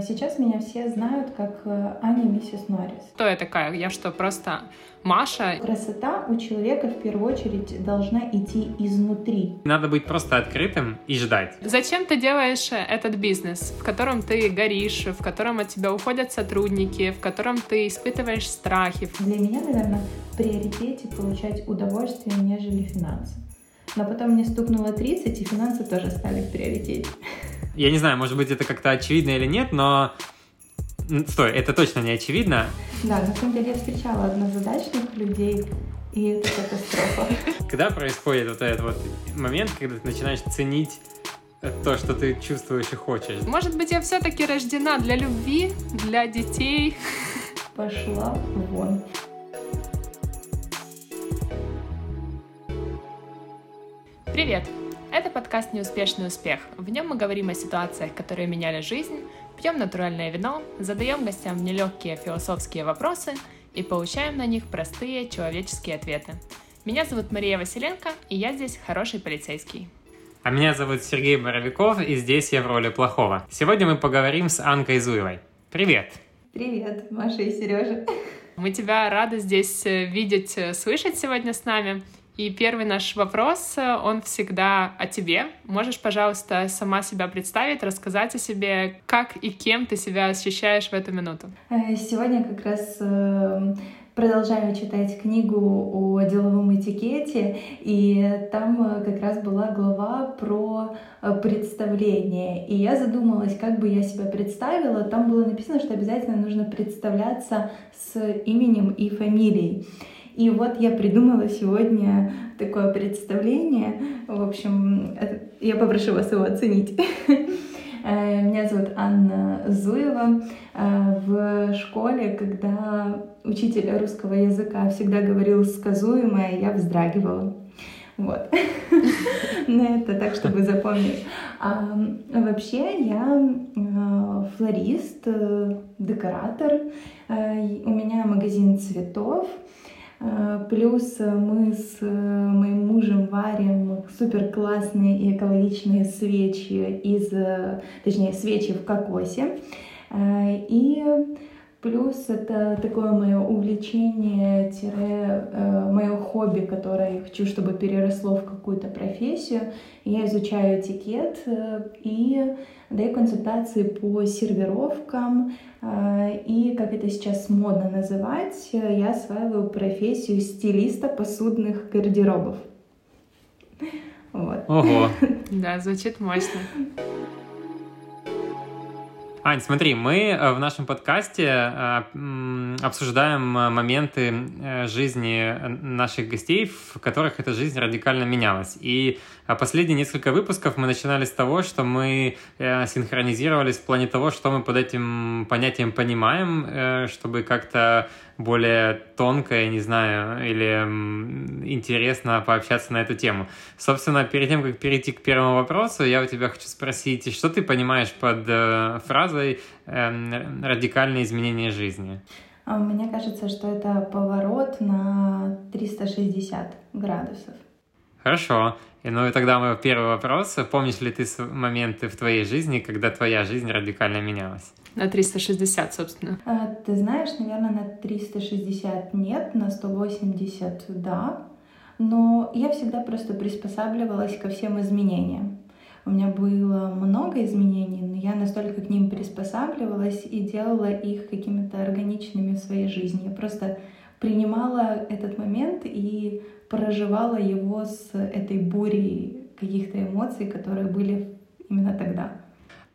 Сейчас меня все знают как э, Аня Миссис Норрис. Кто я такая? Я что, просто Маша? Красота у человека в первую очередь должна идти изнутри. Надо быть просто открытым и ждать. Зачем ты делаешь этот бизнес, в котором ты горишь, в котором от тебя уходят сотрудники, в котором ты испытываешь страхи? Для меня, наверное, в приоритете получать удовольствие, нежели финансы. Но потом мне стукнуло 30, и финансы тоже стали в приоритете. Я не знаю, может быть, это как-то очевидно или нет, но... Стой, это точно не очевидно. Да, на самом деле я встречала однозадачных людей, и это катастрофа. Когда происходит вот этот вот момент, когда ты начинаешь ценить то, что ты чувствуешь и хочешь? Может быть, я все-таки рождена для любви, для детей. Пошла вон. Привет! Это подкаст «Неуспешный успех». В нем мы говорим о ситуациях, которые меняли жизнь, пьем натуральное вино, задаем гостям нелегкие философские вопросы и получаем на них простые человеческие ответы. Меня зовут Мария Василенко, и я здесь хороший полицейский. А меня зовут Сергей Боровиков, и здесь я в роли плохого. Сегодня мы поговорим с Анкой Зуевой. Привет! Привет, Маша и Сережа. Мы тебя рады здесь э, видеть, э, слышать сегодня с нами. И первый наш вопрос, э, он всегда о тебе. Можешь, пожалуйста, сама себя представить, рассказать о себе, как и кем ты себя ощущаешь в эту минуту? Э, сегодня как раз э, продолжаю читать книгу о деловом этикете, и там как раз была глава про представление. И я задумалась, как бы я себя представила. Там было написано, что обязательно нужно представляться с именем и фамилией. И вот я придумала сегодня такое представление. В общем, я попрошу вас его оценить. Э, меня зовут Анна Зуева. Э, в школе, когда учитель русского языка всегда говорил сказуемое, я вздрагивала. Вот. На это так, чтобы запомнить. А, вообще я э, флорист, декоратор. У меня магазин цветов. Э, плюс мы с э, моим мужем варим супер классные и экологичные свечи из, э, точнее, свечи в кокосе. И Плюс это такое мое увлечение, тире, э, мое хобби, которое я хочу, чтобы переросло в какую-то профессию. Я изучаю этикет э, и даю консультации по сервировкам. Э, и, как это сейчас модно называть, я осваиваю профессию стилиста посудных гардеробов. Вот. Ого! Да, звучит мощно. Ань, смотри, мы э, в нашем подкасте э, обсуждаем э, моменты жизни наших гостей, в которых эта жизнь радикально менялась. И последние несколько выпусков мы начинали с того, что мы синхронизировались в плане того, что мы под этим понятием понимаем, чтобы как-то более тонко, я не знаю, или интересно пообщаться на эту тему. Собственно, перед тем, как перейти к первому вопросу, я у тебя хочу спросить, что ты понимаешь под э, фразой э, «радикальное изменение жизни»? А, мне кажется, что это поворот на 360 градусов. Хорошо. И ну и тогда мой первый вопрос. Помнишь ли ты моменты в твоей жизни, когда твоя жизнь радикально менялась? На 360, собственно. А, ты знаешь, наверное, на 360 нет, на 180 да. Но я всегда просто приспосабливалась ко всем изменениям. У меня было много изменений, но я настолько к ним приспосабливалась и делала их какими-то органичными в своей жизни. Я просто принимала этот момент и проживала его с этой бурей каких-то эмоций, которые были именно тогда.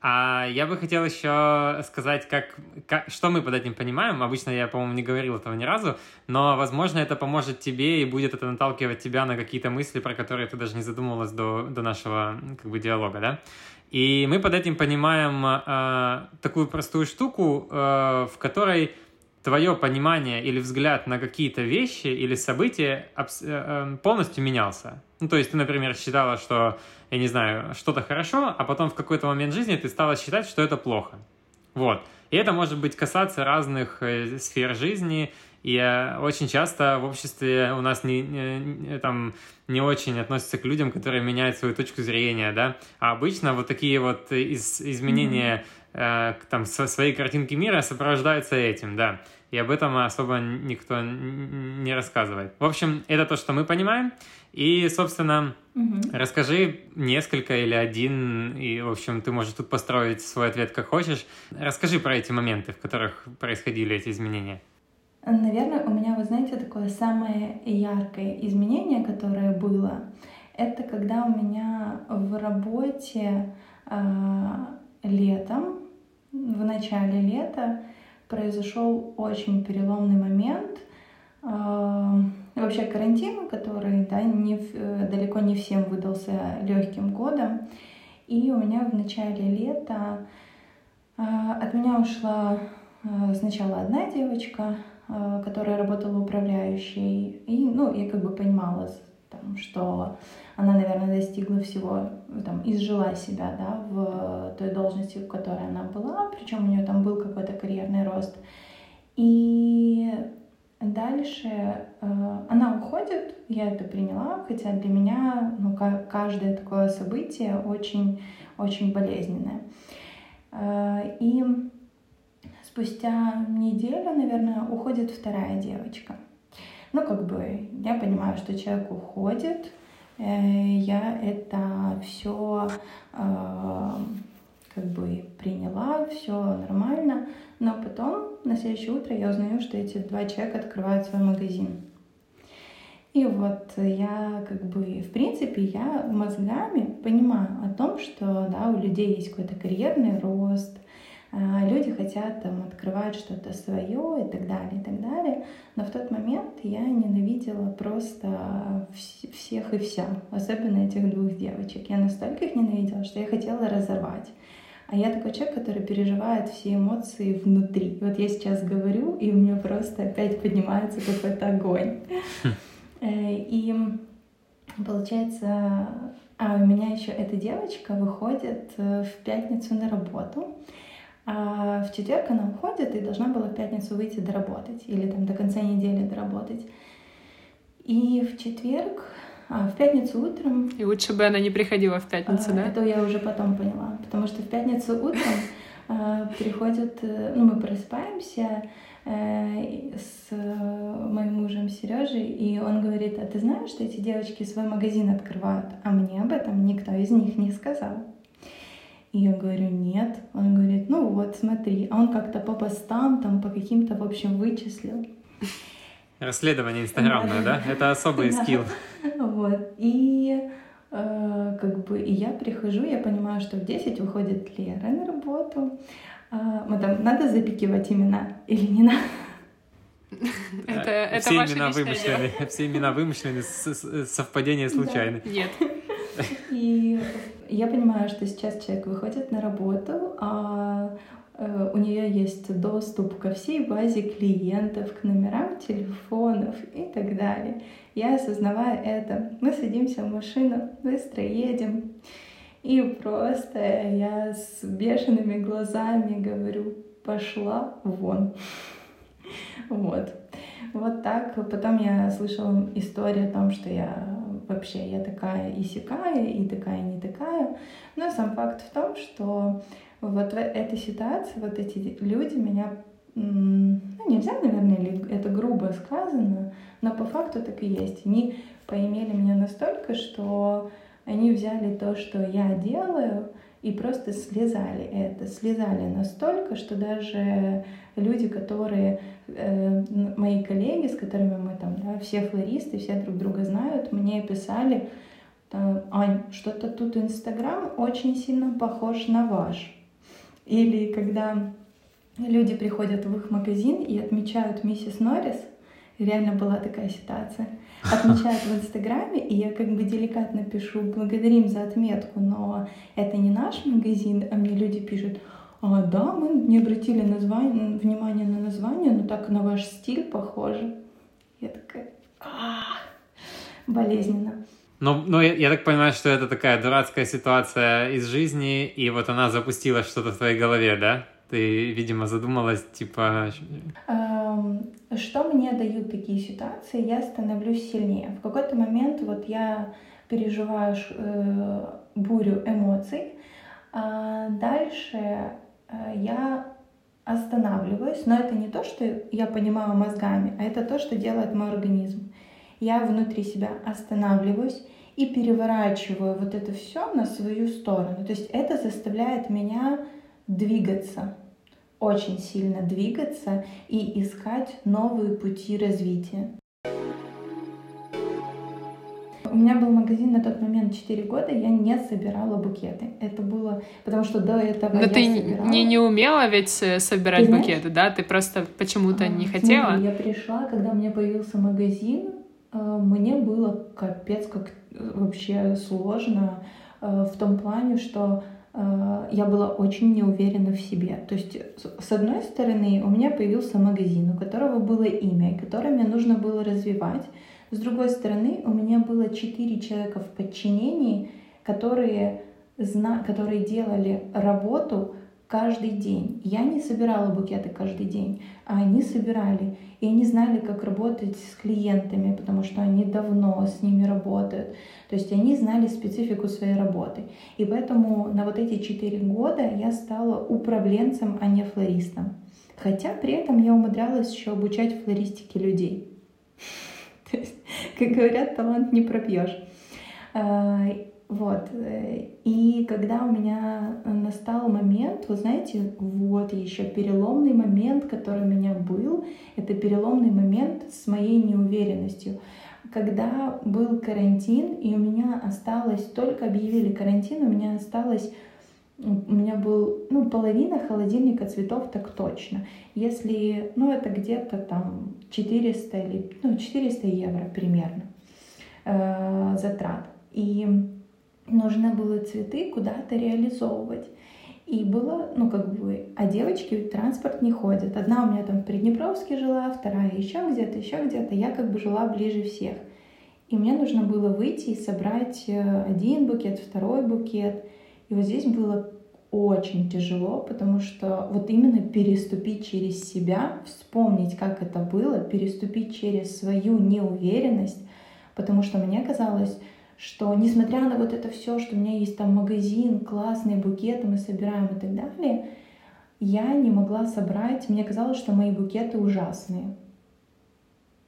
А я бы хотел еще сказать, как, как, что мы под этим понимаем. Обычно я, по-моему, не говорил этого ни разу, но, возможно, это поможет тебе и будет это наталкивать тебя на какие-то мысли, про которые ты даже не задумывалась до, до нашего как бы, диалога, да? И мы под этим понимаем э, такую простую штуку, э, в которой твое понимание или взгляд на какие-то вещи или события э, э, полностью менялся. Ну, то есть ты, например, считала, что, я не знаю, что-то хорошо, а потом в какой-то момент жизни ты стала считать, что это плохо. Вот. И это может быть касаться разных э, сфер жизни, и очень часто в обществе у нас не, не, там, не очень относятся к людям, которые меняют свою точку зрения, да, а обычно вот такие вот из, изменения э, там свои картинки мира сопровождаются этим, да. И об этом особо никто не рассказывает. В общем, это то, что мы понимаем. И, собственно, угу. расскажи несколько или один, и, в общем, ты можешь тут построить свой ответ как хочешь. Расскажи про эти моменты, в которых происходили эти изменения. Наверное, у меня, вы знаете, такое самое яркое изменение, которое было, это когда у меня в работе э, летом, в начале лета, произошел очень переломный момент. Э, вообще карантин, который да, не, далеко не всем выдался легким годом. И у меня в начале лета э, от меня ушла э, сначала одна девочка, Э, которая работала управляющей. И, ну, я как бы понимала, что она, наверное, достигла всего, там, изжила себя, да, в той должности, в которой она была, причем у нее там был какой-то карьерный рост. И дальше э, она уходит, я это приняла, хотя для меня, ну, каждое такое событие очень, очень болезненное. Э, и спустя неделю, наверное, уходит вторая девочка. Ну, как бы, я понимаю, что человек уходит, э, я это все э, как бы приняла, все нормально, но потом на следующее утро я узнаю, что эти два человека открывают свой магазин. И вот я как бы, в принципе, я мозгами понимаю о том, что да, у людей есть какой-то карьерный рост, люди хотят там открывать что-то свое и так далее, и так далее. Но в тот момент я ненавидела просто всех и вся, особенно этих двух девочек. Я настолько их ненавидела, что я хотела разорвать. А я такой человек, который переживает все эмоции внутри. Вот я сейчас говорю, и у меня просто опять поднимается какой-то огонь. Хм. Э, и получается, а у меня еще эта девочка выходит э, в пятницу на работу. А в четверг она уходит и должна была в пятницу выйти доработать или там до конца недели доработать. И в четверг, а в пятницу утром... И лучше бы она не приходила в пятницу, а, да? Это я уже потом поняла, потому что в пятницу утром а, приходит, э, ну мы просыпаемся э, с моим мужем Сережей, и он говорит, а ты знаешь, что эти девочки свой магазин открывают, а мне об этом никто из них не сказал. И я говорю, нет. Он говорит, ну вот, смотри. А он как-то по постам, там, по каким-то, в общем, вычислил. Расследование инстаграмное, да? Это особый скилл. Вот. И э, как бы и я прихожу, я понимаю, что в 10 уходит Лера на работу. А, мы там, надо запикивать имена или не надо? Это, это все имена вымышлены, все имена вымышлены, совпадения случайны. Нет. И я понимаю, что сейчас человек выходит на работу, а э, у нее есть доступ ко всей базе клиентов, к номерам телефонов и так далее. Я осознавая это, мы садимся в машину, быстро едем, и просто я с бешеными глазами говорю, пошла вон. Вот. Вот так. Потом я слышала историю о том, что я вообще я такая и сякая, и такая, не такая. Но сам факт в том, что вот в этой ситуации вот эти люди меня ну, нельзя, наверное, это грубо сказано, но по факту так и есть. Они поимели меня настолько, что они взяли то, что я делаю, и просто слезали это, слезали настолько, что даже люди, которые, э, мои коллеги, с которыми мы там, да, все флористы, все друг друга знают, мне писали, Ань, что-то тут Инстаграм очень сильно похож на ваш. Или когда люди приходят в их магазин и отмечают миссис Норрис, реально была такая ситуация, отмечают в Инстаграме, и я как бы деликатно пишу «благодарим за отметку», но это не наш магазин, а мне люди пишут а, да, мы не обратили название, внимание на название, но так на ваш стиль похоже. Я такая, болезненно. Но, но я, я так понимаю, что это такая дурацкая ситуация из жизни, и вот она запустила что-то в твоей голове, да? Ты, видимо, задумалась, типа... Эм, что мне дают такие ситуации? Я становлюсь сильнее. В какой-то момент вот я переживаю э, бурю эмоций, а дальше Э, я останавливаюсь, но это не то, что я понимаю мозгами, а это то, что делает мой организм. Я внутри себя останавливаюсь и переворачиваю вот это все на свою сторону. То есть это заставляет меня двигаться, очень сильно двигаться и искать новые пути развития. У меня был магазин на тот момент 4 года, я не собирала букеты. Это было, потому что до этого Но я ты собирала. не, не умела ведь э, собирать Ты знаешь- букеты, да? Ты просто почему-то А, не смотри, хотела? я пришла, когда у меня появился магазин, э, мне было капец как э, вообще сложно в том плане, что я была очень не уверена в себе. То есть, с- одной стороны, у меня появился магазин, у которого было имя, которое мне нужно было развивать. С другой стороны, у меня было четыре человека в подчинении, которые, зна... которые делали работу каждый день. Я не собирала букеты каждый день, а они собирали. И они знали, как работать с клиентами, потому что они давно с ними работают. То есть они знали специфику своей работы. И поэтому на вот эти четыре года я стала управленцем, а не флористом. Хотя при этом я умудрялась еще обучать флористике людей. То есть, как говорят, талант не пропьешь. Вот. э, И когда у меня настал момент, вы знаете, вот еще переломный момент, который у меня был, это переломный момент с моей неуверенностью. Когда был карантин, и у меня осталось, только объявили карантин, у меня осталось у меня был, ну, половина холодильника цветов так точно. Если, ну, это где-то там 400 или, ну, 400 евро примерно э, затрат. И нужно было цветы куда-то реализовывать. И было, ну, как бы, а девочки в транспорт не ходят. Одна у меня там в Приднепровске жила, вторая еще где-то, еще где-то. Я как бы жила ближе всех. И мне нужно было выйти и собрать э, один букет, второй букет. И вот здесь было очень тяжело, потому что вот именно переступить через себя, вспомнить, как это было, переступить через свою неуверенность, потому что мне казалось, что несмотря на вот это все, что у меня есть там магазин, классные букеты, мы собираем и так далее, я не могла собрать, мне казалось, что мои букеты ужасные.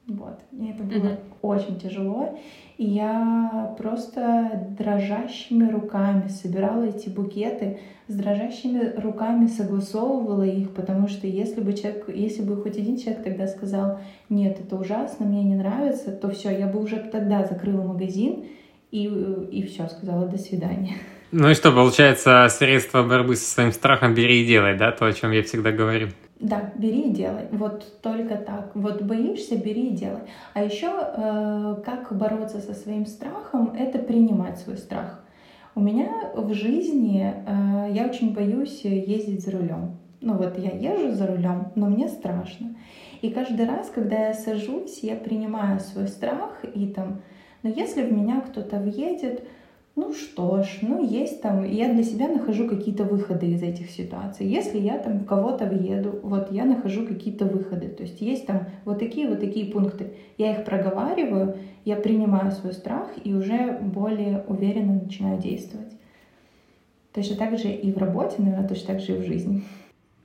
Вот. И это было Мгм. очень тяжело. И я просто дрожащими руками собирала эти букеты, с дрожащими руками согласовывала их, потому что если бы человек, если бы хоть один человек тогда сказал, нет, это ужасно, мне не нравится, то все, я бы уже тогда закрыла магазин и, и все, сказала до свидания. Ну и что, получается, средство борьбы со своим страхом бери и делай, да? То, о чем я всегда говорю. Да, бери и делай. Вот только так. Вот боишься, бери и делай. А еще э, как бороться со своим страхом, это принимать свой страх. У меня в жизни э, я очень боюсь ездить за рулем. Ну вот я езжу за рулем, но мне страшно. И каждый раз, когда я сажусь, я принимаю свой страх и там, ну если в меня кто-то въедет, ну что ж, ну есть там, я для себя нахожу какие-то выходы из этих ситуаций. Если я там кого-то въеду, вот я нахожу какие-то выходы. То есть есть там вот такие вот такие пункты. Я их проговариваю, я принимаю свой страх и уже более уверенно начинаю действовать. Точно так же и в работе, наверное, точно так же и в жизни.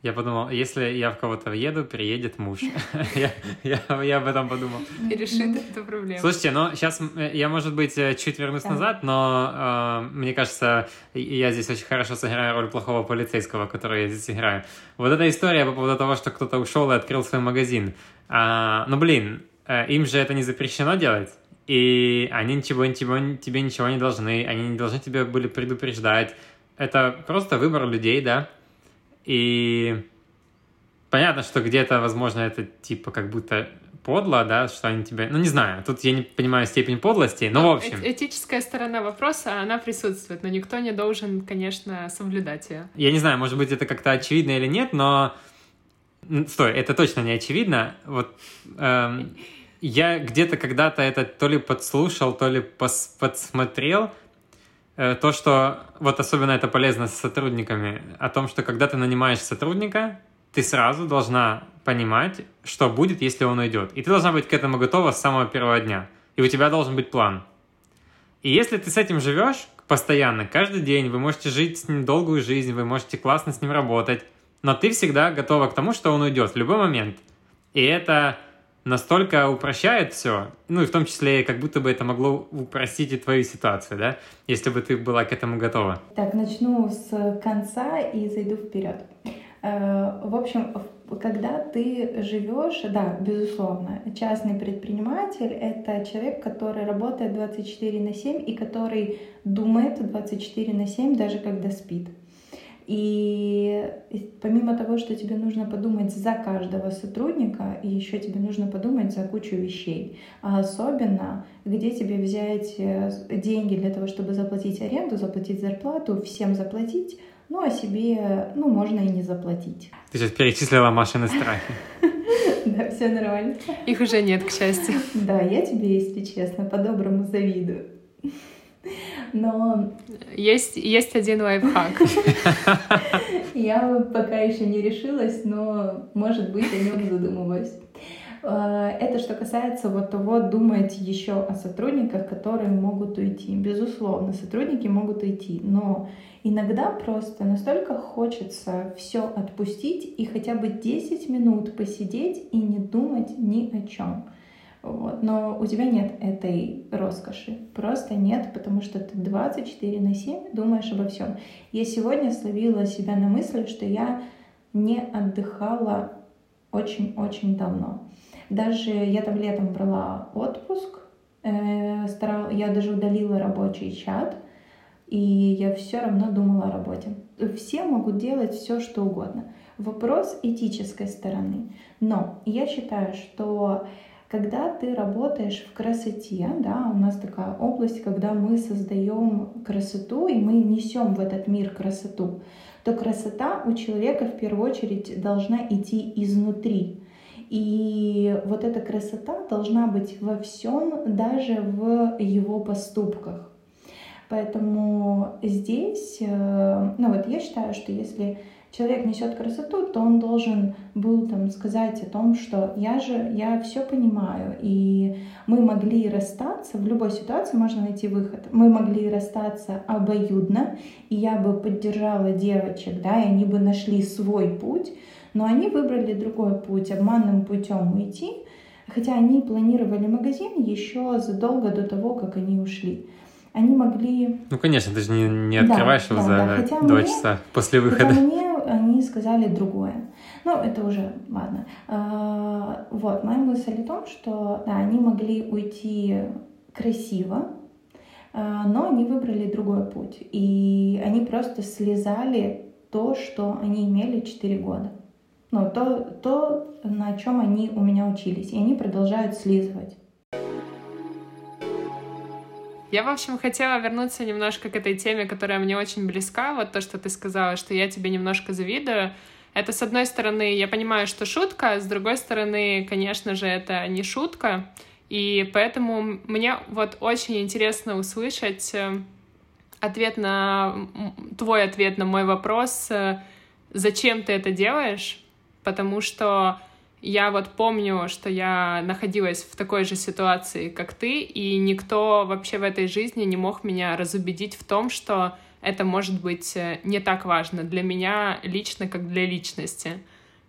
Я подумал, если я в кого-то въеду, приедет муж. я, об этом подумал. И решит эту проблему. Слушайте, но сейчас я, может быть, э, чуть вернусь назад, но э, мне кажется, я здесь очень хорошо сыграю роль плохого полицейского, который я здесь играю. Вот эта история по поводу того, что кто-то ушел и открыл свой магазин. А, ну, блин, э, им же это не запрещено делать. И они ничего, ничего, тебе ничего не должны, они не должны тебя были предупреждать. Это просто выбор людей, да. И понятно, что где-то, возможно, это типа как будто подло, да, что они тебе... Ну, не знаю, тут я не понимаю степень подлости, но в общем... Э- Этическая сторона вопроса, она присутствует, но никто не должен, конечно, соблюдать ее. Я не знаю, может быть, это как-то очевидно или нет, но... Стой, это точно не очевидно. Вот эм, я где-то когда-то это то ли подслушал, то ли пос- подсмотрел, то, что вот особенно это полезно с сотрудниками, о том, что когда ты нанимаешь сотрудника, ты сразу должна понимать, что будет, если он уйдет. И ты должна быть к этому готова с самого первого дня. И у тебя должен быть план. И если ты с этим живешь постоянно, каждый день, вы можете жить с ним долгую жизнь, вы можете классно с ним работать, но ты всегда готова к тому, что он уйдет в любой момент. И это настолько упрощает все, ну и в том числе, как будто бы это могло упростить и твою ситуацию, да, если бы ты была к этому готова. Так, начну с конца и зайду вперед. Э, в общем, когда ты живешь, да, безусловно, частный предприниматель — это человек, который работает 24 на 7 и который думает 24 на 7, даже когда спит. И помимо того, что тебе нужно подумать за каждого сотрудника, и еще тебе нужно подумать за кучу вещей. А особенно, где тебе взять э, деньги для того, чтобы заплатить аренду, заплатить зарплату, всем заплатить, ну а себе, ну, можно и не заплатить. Ты сейчас перечислила Машины страхи. Да, все нормально. Их уже нет, к счастью. Да, я тебе, если честно, по-доброму завидую. Но... Есть, есть один лайфхак. Я пока еще не решилась, но, может быть, о нем задумываюсь. Э, это что касается вот того, думать еще о сотрудниках, которые могут уйти. Безусловно, сотрудники могут уйти, но иногда просто настолько хочется все отпустить и хотя бы 10 минут посидеть и не думать ни о чем. Вот. Но у тебя нет этой роскоши. Просто нет, потому что ты 24 на 7 думаешь обо всем. Я сегодня словила себя на мысли, что я не отдыхала очень-очень давно. Даже я там летом брала отпуск, э, старал, я даже удалила рабочий чат, и я все равно думала о работе. Все могут делать все, что угодно. Вопрос этической стороны. Но я считаю, что когда ты работаешь в красоте, да, у нас такая область, когда мы создаем красоту и мы несем в этот мир красоту, то красота у человека в первую очередь должна идти изнутри. И вот эта красота должна быть во всем, даже в его поступках. Поэтому здесь, э, ну вот я считаю, что если человек несет красоту, то он должен был там сказать о том, что я же, я все понимаю, и мы могли расстаться, в любой ситуации можно найти выход. Мы могли расстаться обоюдно, и я бы поддержала девочек, да, и они бы нашли свой путь, но они выбрали другой путь, обманным путем уйти, хотя они планировали магазин еще задолго до того, как они ушли они могли... Ну, конечно, ты же не, не открываешь да, его да, за да. Хотя два мне, часа после выхода. Хотя мне они сказали другое. Ну, это уже ладно. А, вот, моя мысль о том, что да, они могли уйти красиво, а, но они выбрали другой путь. И они просто слезали то, что они имели 4 года. Ну, то, то, на чем они у меня учились. И они продолжают слизывать. Я, в общем, хотела вернуться немножко к этой теме, которая мне очень близка. Вот то, что ты сказала, что я тебе немножко завидую. Это, с одной стороны, я понимаю, что шутка, с другой стороны, конечно же, это не шутка. И поэтому мне вот очень интересно услышать э, ответ на твой ответ на мой вопрос, э, зачем ты это делаешь, потому что я вот помню, что я находилась в такой же ситуации, как ты, и никто вообще в этой жизни не мог меня разубедить в том, что это может быть э, не так важно для меня лично, как для личности.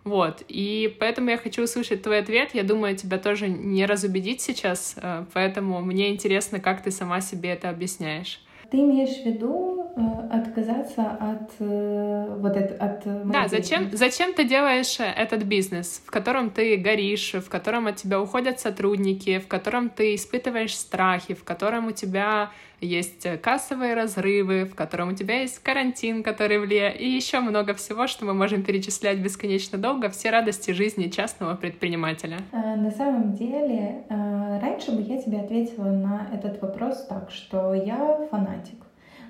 Вот, и поэтому я хочу услышать твой ответ. Я думаю, тебя тоже не разубедить сейчас, э, поэтому мне интересно, как ты сама себе это объясняешь. Ты имеешь в виду э, отказаться от э, вот это, от Да, зачем, зачем ты делаешь э, этот бизнес, в котором ты горишь, в котором от тебя уходят сотрудники, в котором ты испытываешь страхи, в котором у тебя есть кассовые разрывы, в котором у тебя есть карантин, который влияет, и еще много всего, что мы можем перечислять бесконечно долго, все радости жизни частного предпринимателя. На самом деле, раньше бы я тебе ответила на этот вопрос так, что я фанатик.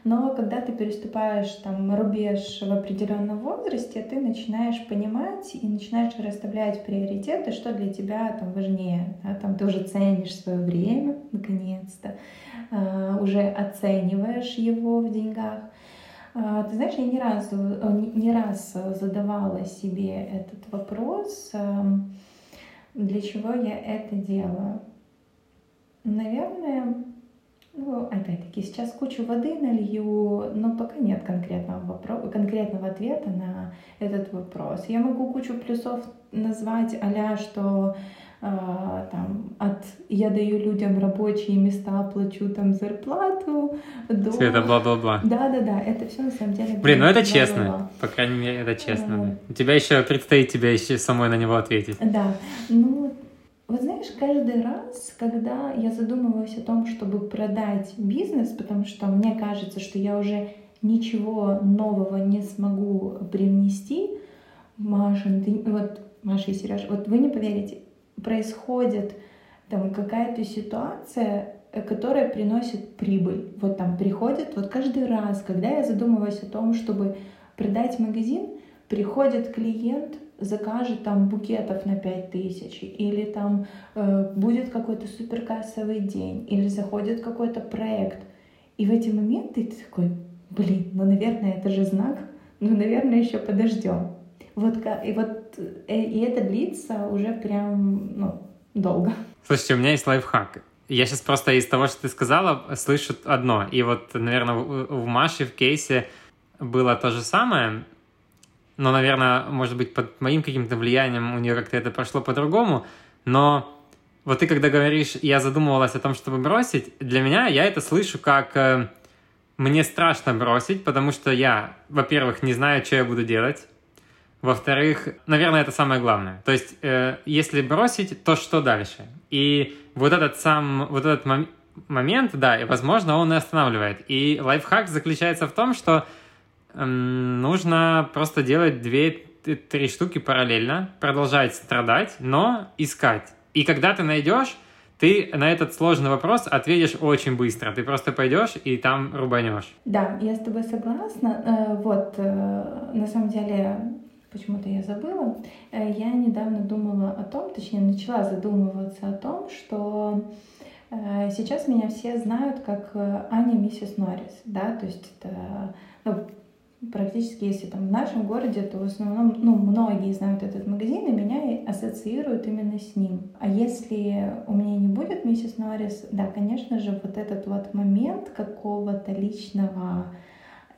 Но когда ты переступаешь там рубеж в определенном возрасте, ты начинаешь понимать и начинаешь расставлять приоритеты, что для тебя там важнее. Да? Там ты уже ценишь свое время, наконец-то, э, уже оцениваешь его в деньгах. Э, ты знаешь, я не раз, не раз задавала себе этот вопрос, э, для чего я это делаю. Наверное, Ну, опять-таки, сейчас кучу воды налью, но пока нет конкретного, вопроса, конкретного ответа на этот вопрос. Я могу кучу плюсов назвать а что э, там от я даю людям рабочие места, плачу там зарплату, до... Все это бла-бла-бла. Да-да-да, это все на самом деле... Блин, ну это честно, по крайней мере, это честно. Да. У тебя еще предстоит тебе еще самой на него ответить. Да, ну вот знаешь, каждый раз, когда я задумываюсь о том, чтобы продать бизнес, потому что мне кажется, что я уже ничего нового не смогу привнести, Маша, ты, вот, Маша и Сережа, вот вы не поверите, происходит там какая-то ситуация, которая приносит прибыль. Вот там приходит, вот каждый раз, когда я задумываюсь о том, чтобы продать магазин, приходит клиент, закажет там букетов на 5000, или там э, будет какой-то суперкассовый день, или заходит какой-то проект. И в эти моменты ты такой, блин, ну, наверное, это же знак, ну, наверное, еще подождем. Вот, и вот э, и это длится уже прям, ну, долго. Слушайте, у меня есть лайфхак. Я сейчас просто из того, что ты сказала, слышу одно. И вот, наверное, в Маше в кейсе было то же самое но, наверное, может быть, под моим каким-то влиянием у нее как-то это прошло по-другому, но вот ты когда говоришь, я задумывалась о том, чтобы бросить, для меня я это слышу как э, мне страшно бросить, потому что я, во-первых, не знаю, что я буду делать, во-вторых, наверное, это самое главное. То есть, э, если бросить, то что дальше? И вот этот сам, вот этот мом- момент, да, и, возможно, он и останавливает. И лайфхак заключается в том, что нужно просто делать две-три штуки параллельно, продолжать страдать, но искать. И когда ты найдешь, ты на этот сложный вопрос ответишь очень быстро. Ты просто пойдешь и там рубанешь. Да, я с тобой согласна. Э, вот, э, на самом деле, почему-то я забыла. Э, я недавно думала о том, точнее, начала задумываться о том, что сейчас меня все знают как Аня Миссис Норрис, да, то есть это ну, практически, если там в нашем городе, то в основном, ну, многие знают этот магазин, и меня ассоциируют именно с ним. А если у меня не будет миссис Норрис, да, конечно же, вот этот вот момент какого-то личного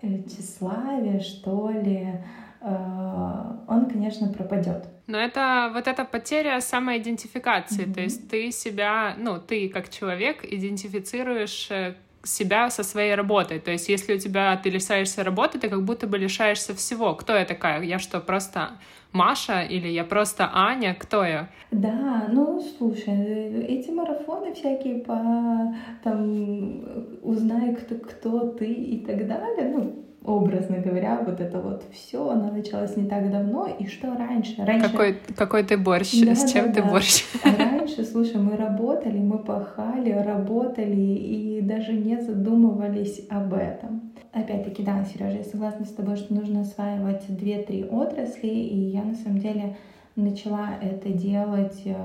э, тщеславия, что ли, э, он, конечно, пропадет. Но это вот эта потеря самоидентификации, mm-hmm. то есть ты себя, ну, ты как человек идентифицируешь э, себя со своей работой. То есть, если у тебя ты лишаешься работы, ты как будто бы лишаешься всего. Кто я такая? Я что, просто Маша или я просто Аня? Кто я? Да, ну слушай, эти марафоны всякие по там узнай, кто, кто ты и так далее, ну, образно говоря, вот это вот все, оно началось не так давно, и что раньше? раньше... Какой, какой ты борщ? Да, С чем да, ты да. борщ? А раньше, слушай, мы работали, мы пахали, работали и даже не задумывались об этом. Опять-таки, да, Сережа, я согласна с тобой, что нужно осваивать две-три отрасли, и я на самом деле начала это делать э,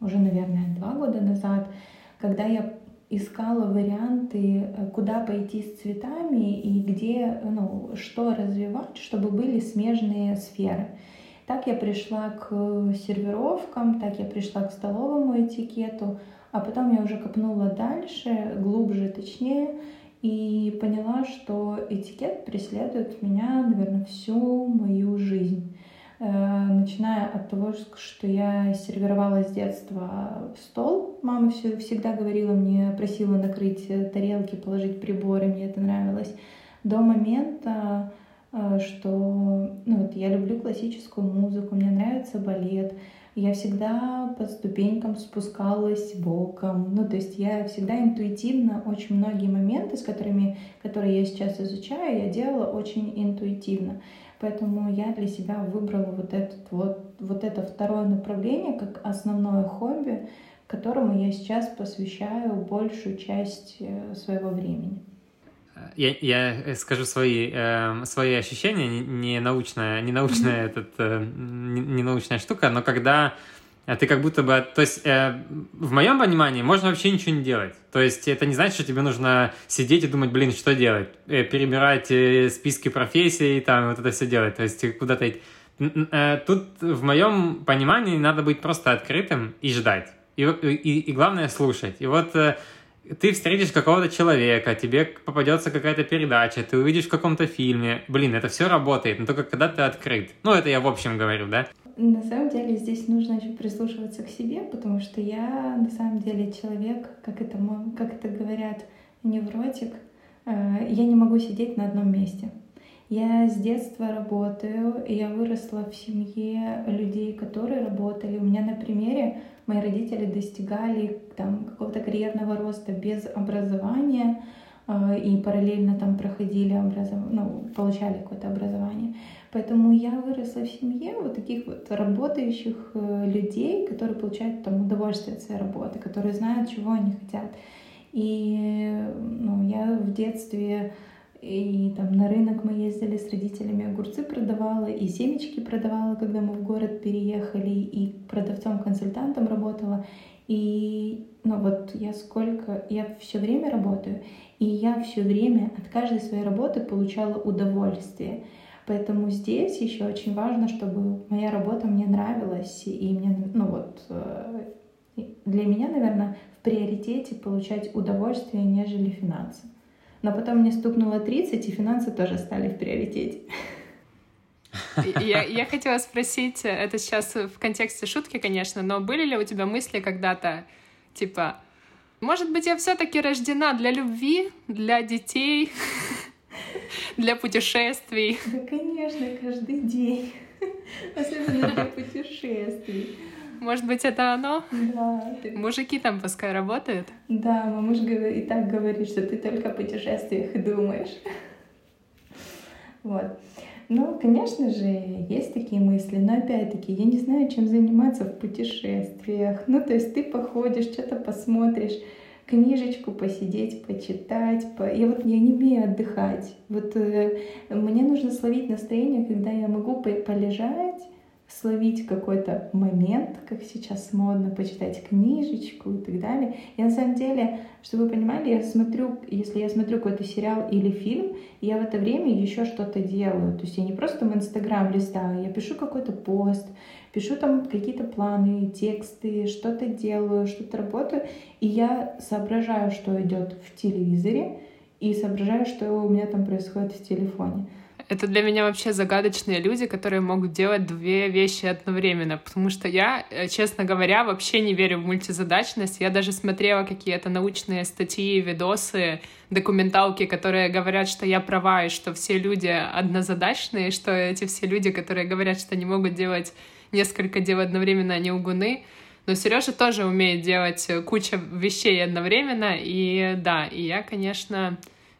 уже, наверное, два года назад, когда я искала варианты, э, куда пойти с цветами и где, ну, что развивать, чтобы были смежные сферы. Так я пришла к сервировкам, так я пришла к столовому этикету, а потом я уже копнула дальше, глубже, точнее, и поняла, что этикет преследует меня, наверное, всю мою жизнь. Э, начиная от того, что я сервировала с детства стол. Мама все, всегда говорила мне, просила накрыть тарелки, положить приборы, мне это нравилось. До момента, э, что ну, вот я люблю классическую музыку, мне нравится балет, я всегда по ступенькам спускалась боком. Ну, то есть я всегда интуитивно очень многие моменты, с которыми, которые я сейчас изучаю, я делала очень интуитивно. Поэтому я для себя выбрала вот, этот вот, вот это второе направление как основное хобби, которому я сейчас посвящаю большую часть э, своего времени. Я, я скажу свои, э, свои ощущения, не научная, не научная, этот, э, не научная штука, но когда ты как будто бы... То есть, э, в моем понимании, можно вообще ничего не делать. То есть, это не значит, что тебе нужно сидеть и думать, блин, что делать? Э, перебирать э, списки профессий, там, вот это все делать. То есть, куда-то... Э, тут, в моем понимании, надо быть просто открытым и ждать. И, и, и главное, слушать. И вот... Э, ты встретишь какого-то человека, тебе попадется какая-то передача, ты увидишь в каком-то фильме. Блин, это все работает, но только когда ты открыт. Ну, это я в общем говорю, да? На самом деле здесь нужно еще прислушиваться к себе, потому что я на самом деле человек, как это, как это говорят, невротик. Э, я не могу сидеть на одном месте. Я с детства работаю, я выросла в семье людей, которые работали. У меня на примере мои родители достигали там какого-то карьерного роста без образования э, и параллельно там проходили образование, ну, получали какое-то образование. Поэтому я выросла в семье вот таких вот работающих э, людей, которые получают там удовольствие от своей работы, которые знают, чего они хотят. И ну, я в детстве и там на рынок мы ездили с родителями, огурцы продавала, и семечки продавала, когда мы в город переехали, и продавцом-консультантом работала. И ну вот я сколько, я все время работаю, и я все время от каждой своей работы получала удовольствие. Поэтому здесь еще очень важно, чтобы моя работа мне нравилась, и мне, ну вот, э, для меня, наверное, в приоритете получать удовольствие, нежели финансы. Но потом мне стукнуло 30, и финансы тоже стали в приоритете. Я, я хотела спросить, это сейчас в контексте шутки, конечно, но были ли у тебя мысли когда-то, типа, может быть, я все-таки рождена для любви, для детей, для путешествий? Да, конечно, каждый день. Особенно для путешествий. Может быть, это оно? Да. Мужики там пускай работают? Да, мой муж и так говорит, что ты только о путешествиях думаешь. Вот. Ну, конечно же, есть такие мысли, но опять-таки я не знаю, чем заниматься в путешествиях. Ну, то есть ты походишь, что-то посмотришь, книжечку посидеть, почитать. По... Я вот я не умею отдыхать. Вот э, мне нужно словить настроение, когда я могу полежать, словить какой-то момент, как сейчас модно, почитать книжечку и так далее. И на самом деле, чтобы вы понимали, я смотрю, если я смотрю какой-то сериал или фильм, я в это время еще что-то делаю. То есть я не просто в Инстаграм листаю, я пишу какой-то пост, пишу там какие-то планы, тексты, что-то делаю, что-то работаю, и я соображаю, что идет в телевизоре, и соображаю, что у меня там происходит в телефоне. Это для меня вообще загадочные люди, которые могут делать две вещи одновременно, потому что я, э, честно говоря, вообще не верю в мультизадачность. Я даже смотрела какие-то научные статьи, видосы, документалки, которые говорят, что я права, и что все люди однозадачные, что эти все люди, которые говорят, что не могут делать несколько дел одновременно, они угуны. Но Сережа тоже умеет делать кучу вещей одновременно, и да, и я, конечно,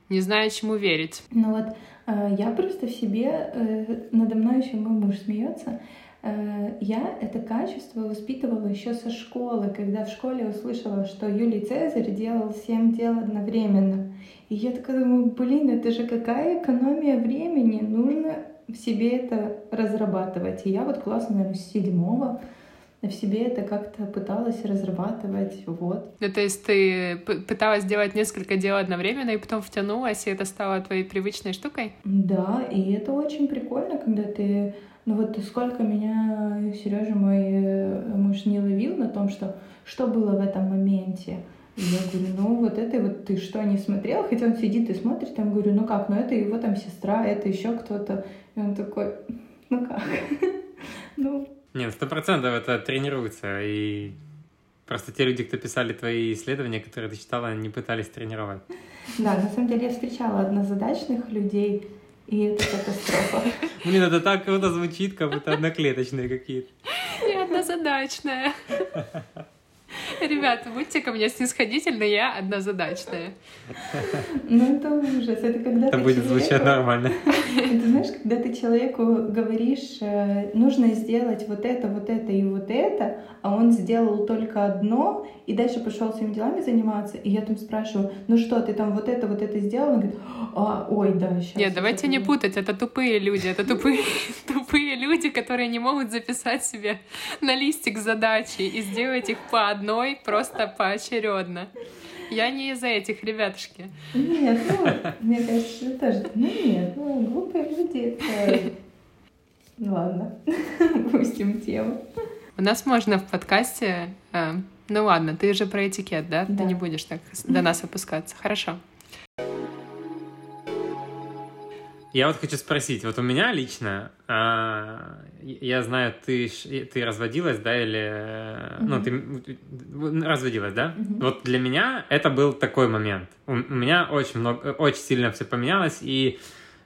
не знаю, чему верить. Ну вот Э, я просто в себе, э, надо мной еще мой муж смеется, э, я это качество воспитывала еще со школы, когда в школе услышала, что Юлий Цезарь делал семь дел одновременно. И я такая думаю, блин, это же какая экономия времени, нужно в себе это разрабатывать. И я вот классно, наверное, с седьмого в себе это как-то пыталась разрабатывать, вот. Ну, то есть ты пыталась делать несколько дел одновременно и потом втянулась, и это стало твоей привычной штукой? Да, и это очень прикольно, когда ты... Ну вот сколько меня Сережа мой э, муж не ловил на том, что что было в этом моменте. И я говорю, ну вот это вот ты что, не смотрел? Хотя он сидит и смотрит, там говорю, ну как, ну это его там сестра, это еще кто-то. И он такой, ну как? Ну, нет, сто процентов это тренируется, и просто те люди, кто писали твои исследования, которые ты читала, не пытались тренировать. Да, на самом деле я встречала однозадачных людей, и это катастрофа. Блин, это так круто звучит, как будто одноклеточные какие-то. И однозадачная. Ребята, будьте ко мне снисходительны, я однозадачная. Ну, это ужас. Это когда Это будет человеку... звучать нормально. Ты знаешь, когда ты человеку говоришь, э, нужно сделать вот это, вот это и вот это, а он сделал только одно, и дальше пошел своими делами заниматься, и я там спрашиваю, ну что, ты там вот это, вот это сделал? Он говорит, а, ой, да, сейчас. Нет, давайте не путать, это тупые люди, это тупые, тупые люди, которые не могут записать себе на листик задачи и сделать их по одной, просто поочередно. Я не из-за этих, ребятушки. Нет, ну, мне кажется, тоже. Ну нет, ну, глупые люди, это... Ну ладно, пустим тему. У нас можно в подкасте... Э, ну ладно, ты же про этикет, да? да? Ты не будешь так до нас опускаться. Хорошо. Я вот хочу спросить, вот у меня лично, а, я знаю, ты, ты разводилась, да, или, mm-hmm. ну, ты разводилась, да? Вот для меня это был такой момент. У, у меня очень много, очень сильно все поменялось, и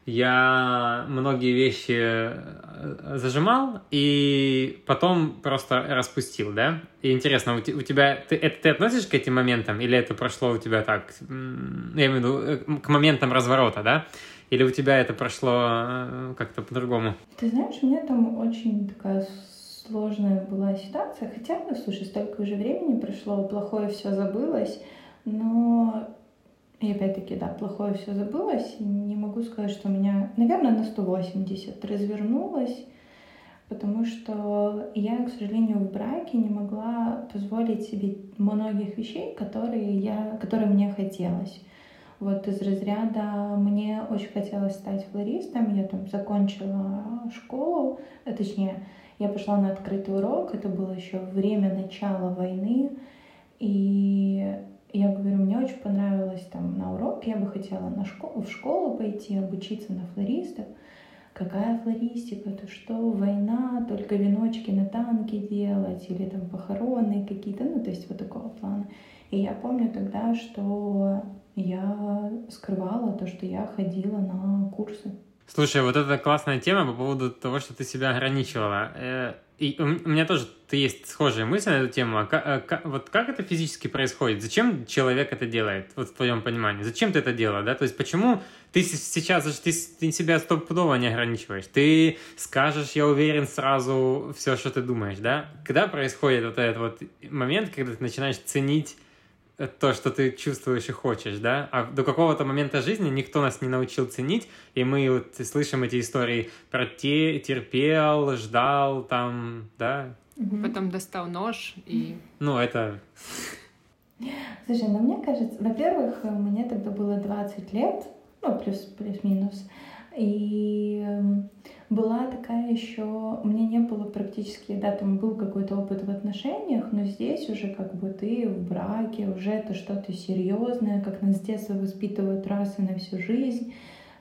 я многие вещи э, зажимал и потом просто распустил, да? И интересно, у, у тебя, ты, это ты относишь к этим моментам, или это прошло у тебя так, я имею в виду, э, к моментам разворота, да? Или у тебя это прошло э, как-то по-другому? Ты знаешь, у меня там очень такая сложная была ситуация. Хотя, ну, слушай, столько уже времени прошло, плохое все забылось, но и опять-таки, да, плохое все забылось. Не могу сказать, что у меня, наверное, на 180 развернулось, потому что я, к сожалению, в браке не могла позволить себе многих вещей, которые, я, которые мне хотелось. Вот из разряда мне очень хотелось стать флористом, я там закончила школу, а точнее, я пошла на открытый урок, это было еще время начала войны, и я говорю, мне очень понравилось там на урок, я бы хотела на школу, в школу пойти, обучиться на флористов. Какая флористика, это что, война, только веночки на танке делать, или там похороны какие-то, ну, то есть вот такого плана. И я помню тогда, что я скрывала то, что я ходила на курсы. Слушай, вот это классная тема по поводу того, что ты себя ограничивала. Э, и у меня тоже есть схожие мысли на эту тему. А как, а вот как это физически происходит? Зачем человек это делает, вот в твоем понимании? Зачем ты это делал, да? То есть почему ты сейчас, ты, ты себя стопудово не ограничиваешь? Ты скажешь, я уверен, сразу все, что ты думаешь, да? Когда происходит вот этот вот момент, когда ты начинаешь ценить то, что ты чувствуешь и хочешь, да? А до какого-то момента жизни никто нас не научил ценить, и мы вот слышим эти истории про те, терпел, ждал, там, да? Потом достал нож и... Ну, это... Слушай, ну мне кажется, во-первых, мне тогда было 20 лет, ну, плюс, плюс-минус, и эм, была такая еще, у меня не было практически, да, там был какой-то опыт в отношениях, но здесь уже как бы ты в браке, уже это что-то серьезное, как нас с детства воспитывают раз и на всю жизнь.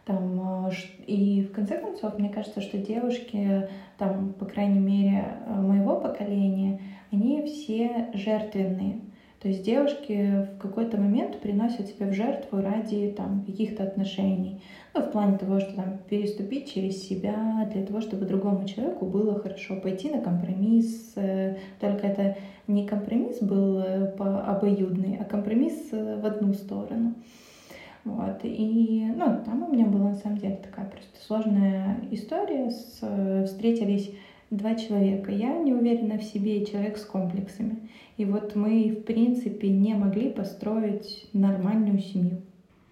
Там, а, и в конце концов, мне кажется, что девушки, там, по крайней мере, моего поколения, они все жертвенные. То есть девушки в какой-то момент приносят себя в жертву ради там, каких-то отношений. Ну, в плане того, что там переступить через себя для того, чтобы другому человеку было хорошо, пойти на компромисс. Э, только это не компромисс был э, по обоюдный, а компромисс э, в одну сторону. Вот. И ну, там у меня была на самом деле такая просто сложная история. С, встретились два человека. Я не уверена в себе и человек с комплексами. И вот мы, в принципе, не могли построить нормальную семью.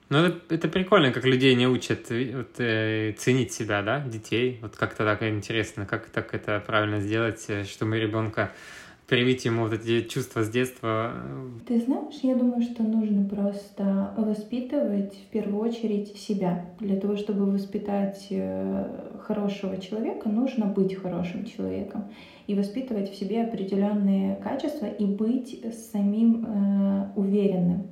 Ну, это, это прикольно, как людей не учат вот, э, ценить себя, да, детей. Вот как-то так интересно, как так это правильно сделать, э, чтобы ребенка привить ему вот эти чувства с детства. Ты знаешь, я думаю, что нужно просто воспитывать в первую очередь себя. Для того, чтобы воспитать э, хорошего человека, нужно быть хорошим человеком и воспитывать в себе определенные качества и быть самим э, уверенным.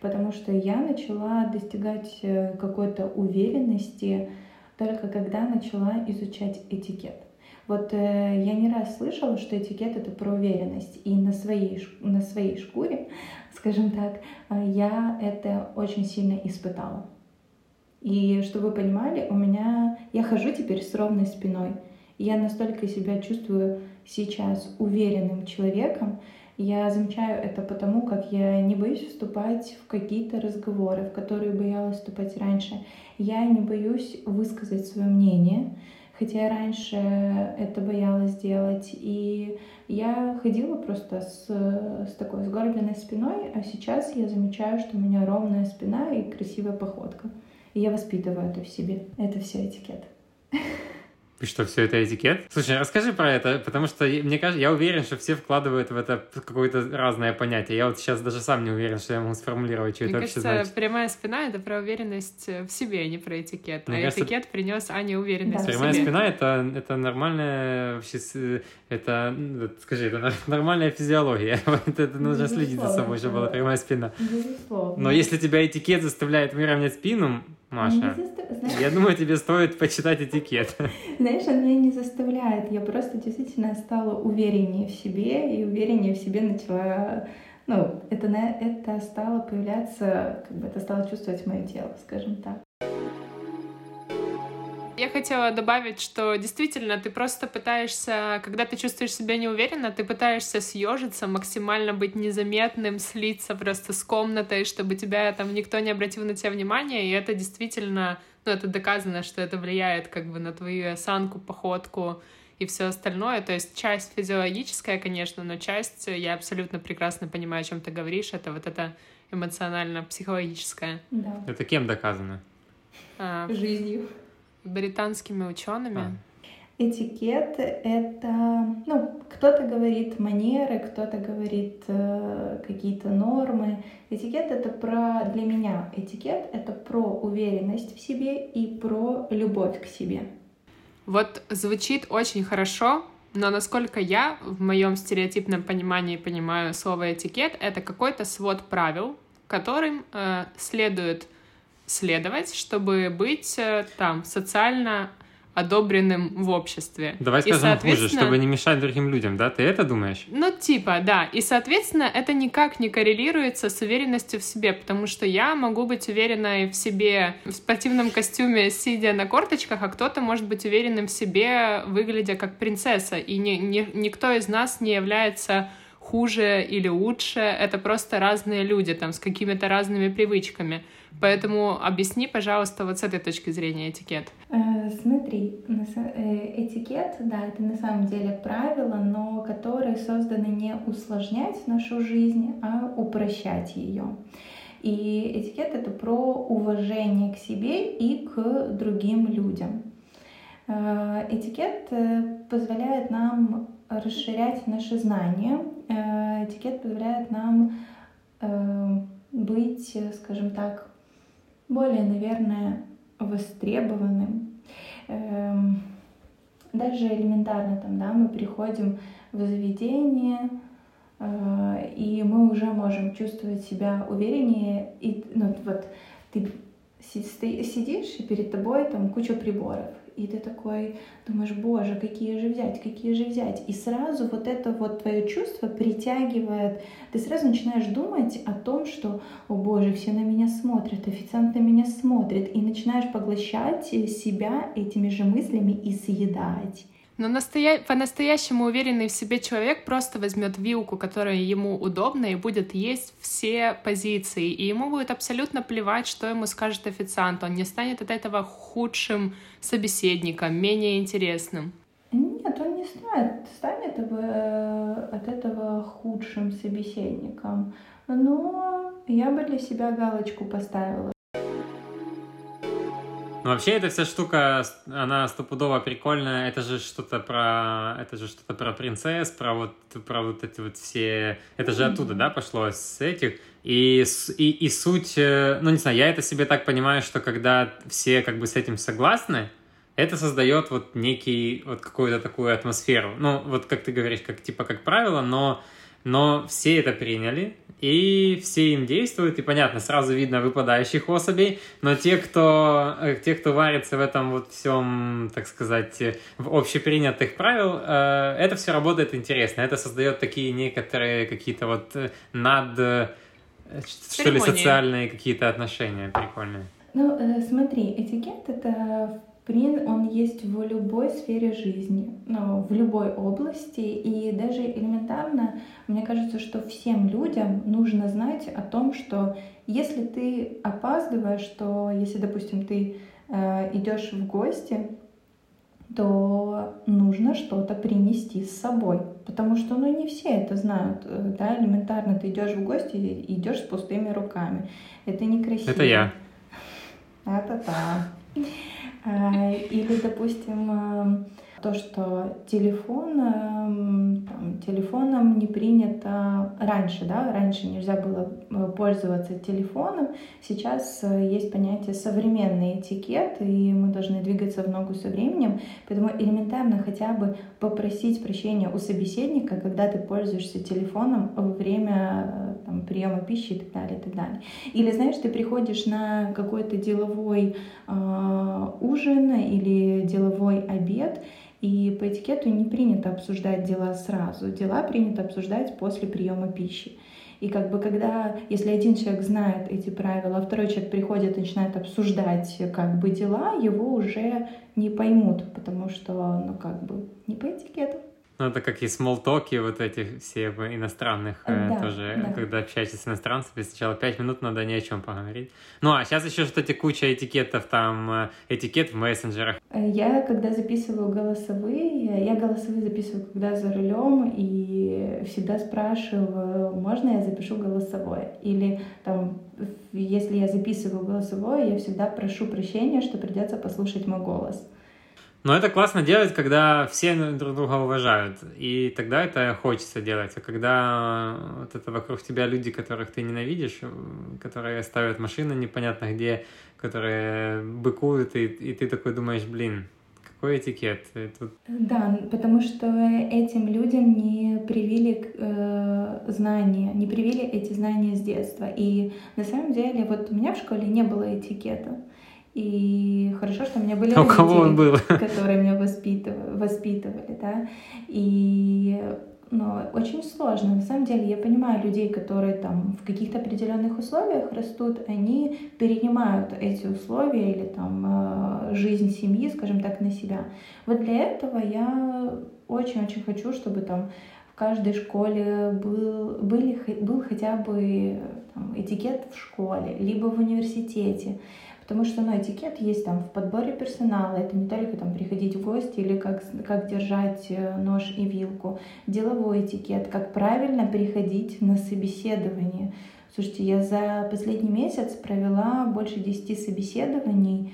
Потому что я начала достигать э, какой-то уверенности только когда начала изучать этикет. Вот э, я не раз слышала, что этикет это про уверенность, и на своей, на своей шкуре, скажем так, э, я это очень сильно испытала. И чтобы вы понимали, у меня я хожу теперь с ровной спиной. Я настолько себя чувствую сейчас уверенным человеком. Я замечаю это потому, как я не боюсь вступать в какие-то разговоры, в которые боялась вступать раньше. Я не боюсь высказать свое мнение, хотя я раньше это боялась делать. И я ходила просто с, с такой сгорбленной спиной, а сейчас я замечаю, что у меня ровная спина и красивая походка. И я воспитываю это в себе. Это все этикет. И что, все это этикет? Слушай, расскажи про это, потому что мне кажется, я уверен, что все вкладывают в это какое-то разное понятие. Я вот сейчас даже сам не уверен, что я могу сформулировать, что мне это кажется, вообще значит. прямая спина — это про уверенность в себе, а не про этикет. Мне а кажется, этикет принес Ане уверенность да. в себе. Прямая спина — это, это нормальная вообще... Это, скажи, это нормальная физиология. это, это нужно следить за собой, чтобы была прямая спина. Безусловно. Но если тебя этикет заставляет выровнять спину, Маша, застав... я думаю, тебе стоит почитать этикет. Знаешь, он меня не заставляет. Я просто действительно стала увереннее в себе и увереннее в себе начала ну, это, это стало появляться, как бы это стало чувствовать мое тело, скажем так. Я хотела добавить, что действительно ты просто пытаешься, когда ты чувствуешь себя неуверенно, ты пытаешься съежиться, максимально быть незаметным, слиться просто с комнатой, чтобы тебя там никто не обратил на тебя внимания, и это действительно, ну, это доказано, что это влияет как бы на твою осанку, походку и все остальное. То есть часть физиологическая, конечно, но часть, я абсолютно прекрасно понимаю, о чем ты говоришь, это вот это эмоционально-психологическое. Да. Это кем доказано? А, Жизнью британскими учеными. А. Этикет — это, ну, кто-то говорит манеры, кто-то говорит э, какие-то нормы. Этикет — это про, для меня, этикет — это про уверенность в себе и про любовь к себе. Вот звучит очень хорошо, но насколько я в моем стереотипном понимании понимаю слово этикет, это какой-то свод правил, которым э, следует следовать, чтобы быть э, там социально одобренным в обществе. Давай скажем и, соответственно... хуже, чтобы не мешать другим людям, да? Ты это думаешь? Ну, типа, да. И, соответственно, это никак не коррелируется с уверенностью в себе, потому что я могу быть уверенной в себе в спортивном костюме, сидя на корточках, а кто-то может быть уверенным в себе, выглядя как принцесса. И ни, ни, никто из нас не является хуже или лучше, это просто разные люди там с какими-то разными привычками. Поэтому объясни, пожалуйста, вот с этой точки зрения этикет. Э, смотри, э, этикет, да, это на самом деле правила, но которые созданы не усложнять нашу жизнь, а упрощать ее. И этикет это про уважение к себе и к другим людям. Э, этикет позволяет нам расширять наши знания. Этикет позволяет нам быть, скажем так, более, наверное, востребованным. Эм, даже элементарно там, да, мы приходим в заведение, э, и мы уже можем чувствовать себя увереннее. И ну, вот ты сидишь, и перед тобой там куча приборов и ты такой думаешь, боже, какие же взять, какие же взять. И сразу вот это вот твое чувство притягивает, ты сразу начинаешь думать о том, что, о боже, все на меня смотрят, официант на меня смотрит, и начинаешь поглощать себя этими же мыслями и съедать. Но настоя... по-настоящему уверенный в себе человек просто возьмет вилку, которая ему удобна, и будет есть все позиции. И ему будет абсолютно плевать, что ему скажет официант. Он не станет от этого худшим собеседником, менее интересным. Нет, он не станет, станет э, от этого худшим собеседником. Но я бы для себя галочку поставила, ну, вообще, эта вся штука, она стопудово прикольная. Это же что-то про... Это же что-то про принцесс, про вот, про вот эти вот все... Это же оттуда, да, пошло с этих. И, и, и суть... Э, ну, не знаю, я это себе так понимаю, что когда все как бы с этим согласны, это создает вот некий, вот какую-то такую атмосферу. Ну, вот как ты говоришь, как типа как правило, но, но все это приняли, и все им действуют, и понятно, сразу видно выпадающих особей, но те, кто, э, те, кто варится в этом вот всем, так сказать, в общепринятых правил, э, это все работает интересно, это создает такие некоторые какие-то вот э, над, что ли, социальные какие-то отношения прикольные. Ну, смотри, этикет — это он есть в любой сфере жизни, ну, в любой области, и даже элементарно, мне кажется, что всем людям нужно знать о том, что если ты опаздываешь, то если, допустим, ты э, идешь в гости, то нужно что-то принести с собой, потому что, ну, не все это знают, э, да, элементарно ты идешь в гости и идешь с пустыми руками, это некрасиво. Это я. Это да. А, или, допустим, то, что телефон, эм, там, телефоном не принято раньше, да, раньше нельзя было э, пользоваться телефоном, сейчас э, есть понятие современный этикет, и мы должны двигаться в ногу со временем, поэтому элементарно хотя бы попросить прощения у собеседника, когда ты пользуешься телефоном во время э, там, приема пищи и так далее, и так далее. Или, знаешь, ты приходишь на какой-то деловой э, ужин или деловой обед, и по этикету не принято обсуждать дела сразу. Дела принято обсуждать после приема пищи. И как бы когда, если один человек знает эти правила, а второй человек приходит и начинает обсуждать как бы дела, его уже не поймут, потому что, ну как бы, не по этикету. Ну, это как и смолтоки вот эти все иностранных э, да, тоже, да. когда общаешься с иностранцами, сначала пять минут надо ни о чем поговорить. Ну, а сейчас еще что-то куча этикетов, там, э, этикет в мессенджерах. Э, я, когда записываю голосовые, я голосовые записываю, когда за рулем, и всегда спрашиваю, можно я запишу голосовое? Или там, если я записываю голосовое, я всегда прошу прощения, что придется послушать мой голос. Но это классно делать, когда все друг друга уважают. И тогда это хочется делать. А когда вот это вокруг тебя люди, которых ты ненавидишь, которые ставят машины непонятно где, которые быкуют, и, и ты такой думаешь, блин, какой этикет? Тут... Да, потому что этим людям не привили э, знания, не привили эти знания с детства. И на самом деле, вот у меня в школе не было этикета. И хорошо, что у меня были а у кого он был? которые меня воспитывали, воспитывали, да. И но очень сложно. На самом деле я понимаю людей, которые там в каких-то определенных условиях растут, они перенимают эти условия или там э, жизнь семьи, скажем так, на себя. Вот для этого я очень-очень хочу, чтобы там в каждой школе был, были, был хотя бы там, этикет в школе, либо в университете. Потому что ну, этикет есть там в подборе персонала. Это не только там приходить в гости или как, как держать э, нож и вилку. Деловой этикет, как правильно приходить на собеседование. Слушайте, я за последний месяц провела больше 10 собеседований,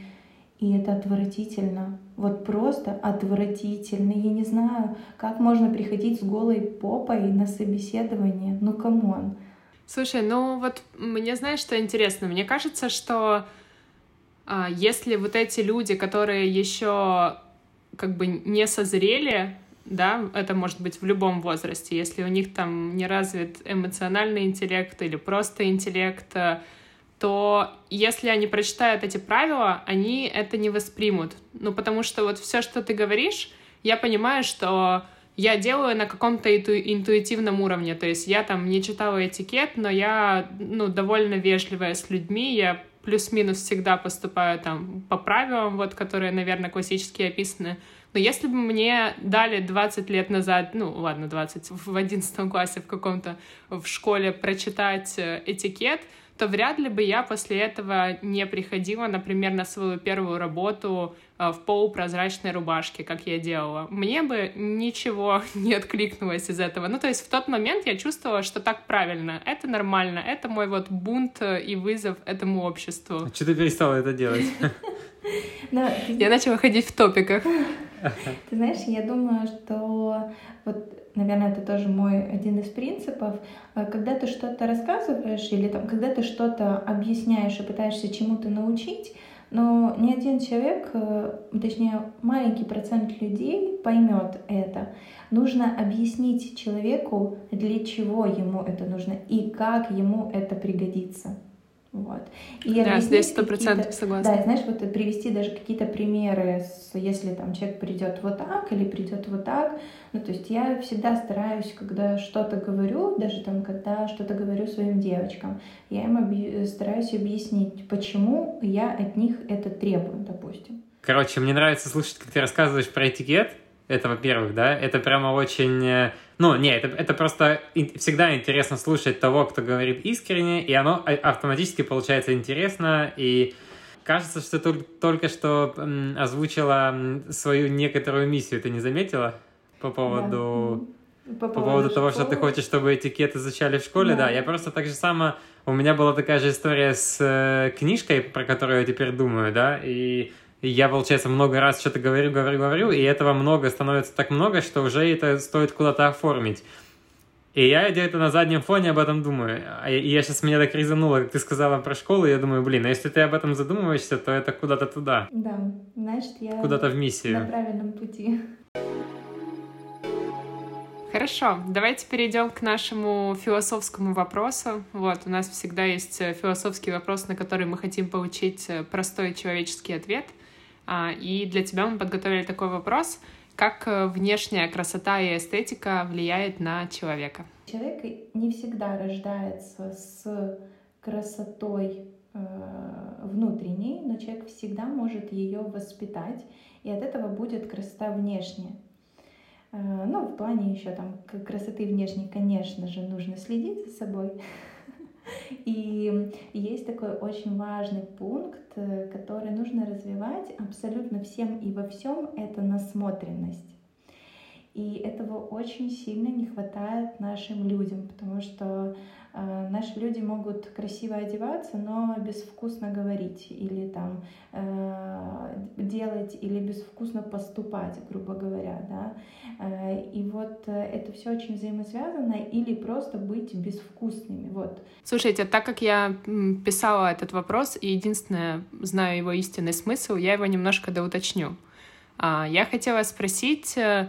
и это отвратительно. Вот просто отвратительно. Я не знаю, как можно приходить с голой попой на собеседование. Ну, come on. Слушай, ну вот мне знаешь, что интересно? Мне кажется, что а, если вот эти люди, которые еще как бы не созрели, да, это может быть в любом возрасте, если у них там не развит эмоциональный интеллект или просто интеллект, то если они прочитают эти правила, они это не воспримут. Ну, потому что вот все, что ты говоришь, я понимаю, что я делаю на каком-то инту интуитивном уровне. То есть я там не читала этикет, но я, ну, довольно вежливая с людьми, я плюс-минус всегда поступаю там по правилам, вот, которые, наверное, классически описаны. Но если бы мне дали 20 лет назад, ну ладно, 20, в 11 классе в каком-то в школе прочитать э, этикет, то вряд ли бы я после этого не приходила, например, на свою первую работу в полупрозрачной рубашке, как я делала. Мне бы ничего не откликнулось из этого. Ну, то есть в тот момент я чувствовала, что так правильно, это нормально, это мой вот бунт э, и вызов этому обществу. А что ты перестала это делать? Я начала ходить в топиках. Ты знаешь, я думаю, что вот наверное, это тоже мой один из принципов, э, когда ты что-то рассказываешь или там, когда ты что-то объясняешь и пытаешься чему-то научить, но ни один человек, э, точнее маленький процент людей поймет это. Нужно объяснить человеку, для чего ему это нужно и как ему это пригодится. Вот. И да, здесь сто процентов согласна. Да, знаешь, вот привести даже какие-то примеры, с, если там человек придет вот так или придет вот так. Ну, то есть я всегда стараюсь, когда что-то говорю, даже там, когда что-то говорю своим девочкам, я им объ... стараюсь объяснить, почему я от них это требую, допустим. Короче, мне нравится слушать, как ты рассказываешь про этикет. Это, во-первых, да, это прямо очень э, ну, не, это, это просто всегда интересно слушать того, кто говорит искренне, и оно а, автоматически получается интересно, и кажется, что ты только что озвучила свою некоторую миссию, ты не заметила? По поводу... Да. По, по поводу того, что ты хочешь, чтобы этикет изучали в школе, да. да. Я просто так же само... У меня была такая же история с э, книжкой, про которую я теперь думаю, да, и я, получается, много раз что-то говорю, говорю, говорю, и этого много становится так много, что уже это стоит куда-то оформить. И я где-то на заднем фоне об этом думаю. А и я сейчас меня так резануло, как ты сказала про школу, я думаю, блин, а если ты об этом задумываешься, то это куда-то туда. Да, значит, я куда-то в миссию. на правильном пути. Хорошо, давайте перейдем к нашему философскому вопросу. Вот, у нас всегда есть э, философский вопрос, на который мы хотим получить э, простой человеческий ответ. А, и для тебя мы подготовили такой вопрос. Как э, внешняя красота и эстетика влияет на человека? Человек не всегда рождается с красотой внутренней, но человек всегда может ее воспитать, и от этого будет красота внешняя. Э, ну, в плане еще там красоты внешней, конечно же, нужно следить за собой. И есть такой очень важный пункт, э, который нужно развивать абсолютно всем и во всем, это насмотренность. И этого очень сильно не хватает нашим людям, потому что наши люди могут красиво одеваться, но безвкусно говорить или там э, делать или безвкусно поступать, грубо говоря, да. Э, и вот э, это все очень взаимосвязано или просто быть безвкусными, вот. Слушайте, так как я писала этот вопрос и единственное знаю его истинный смысл, я его немножко доуточню. А, я хотела спросить э,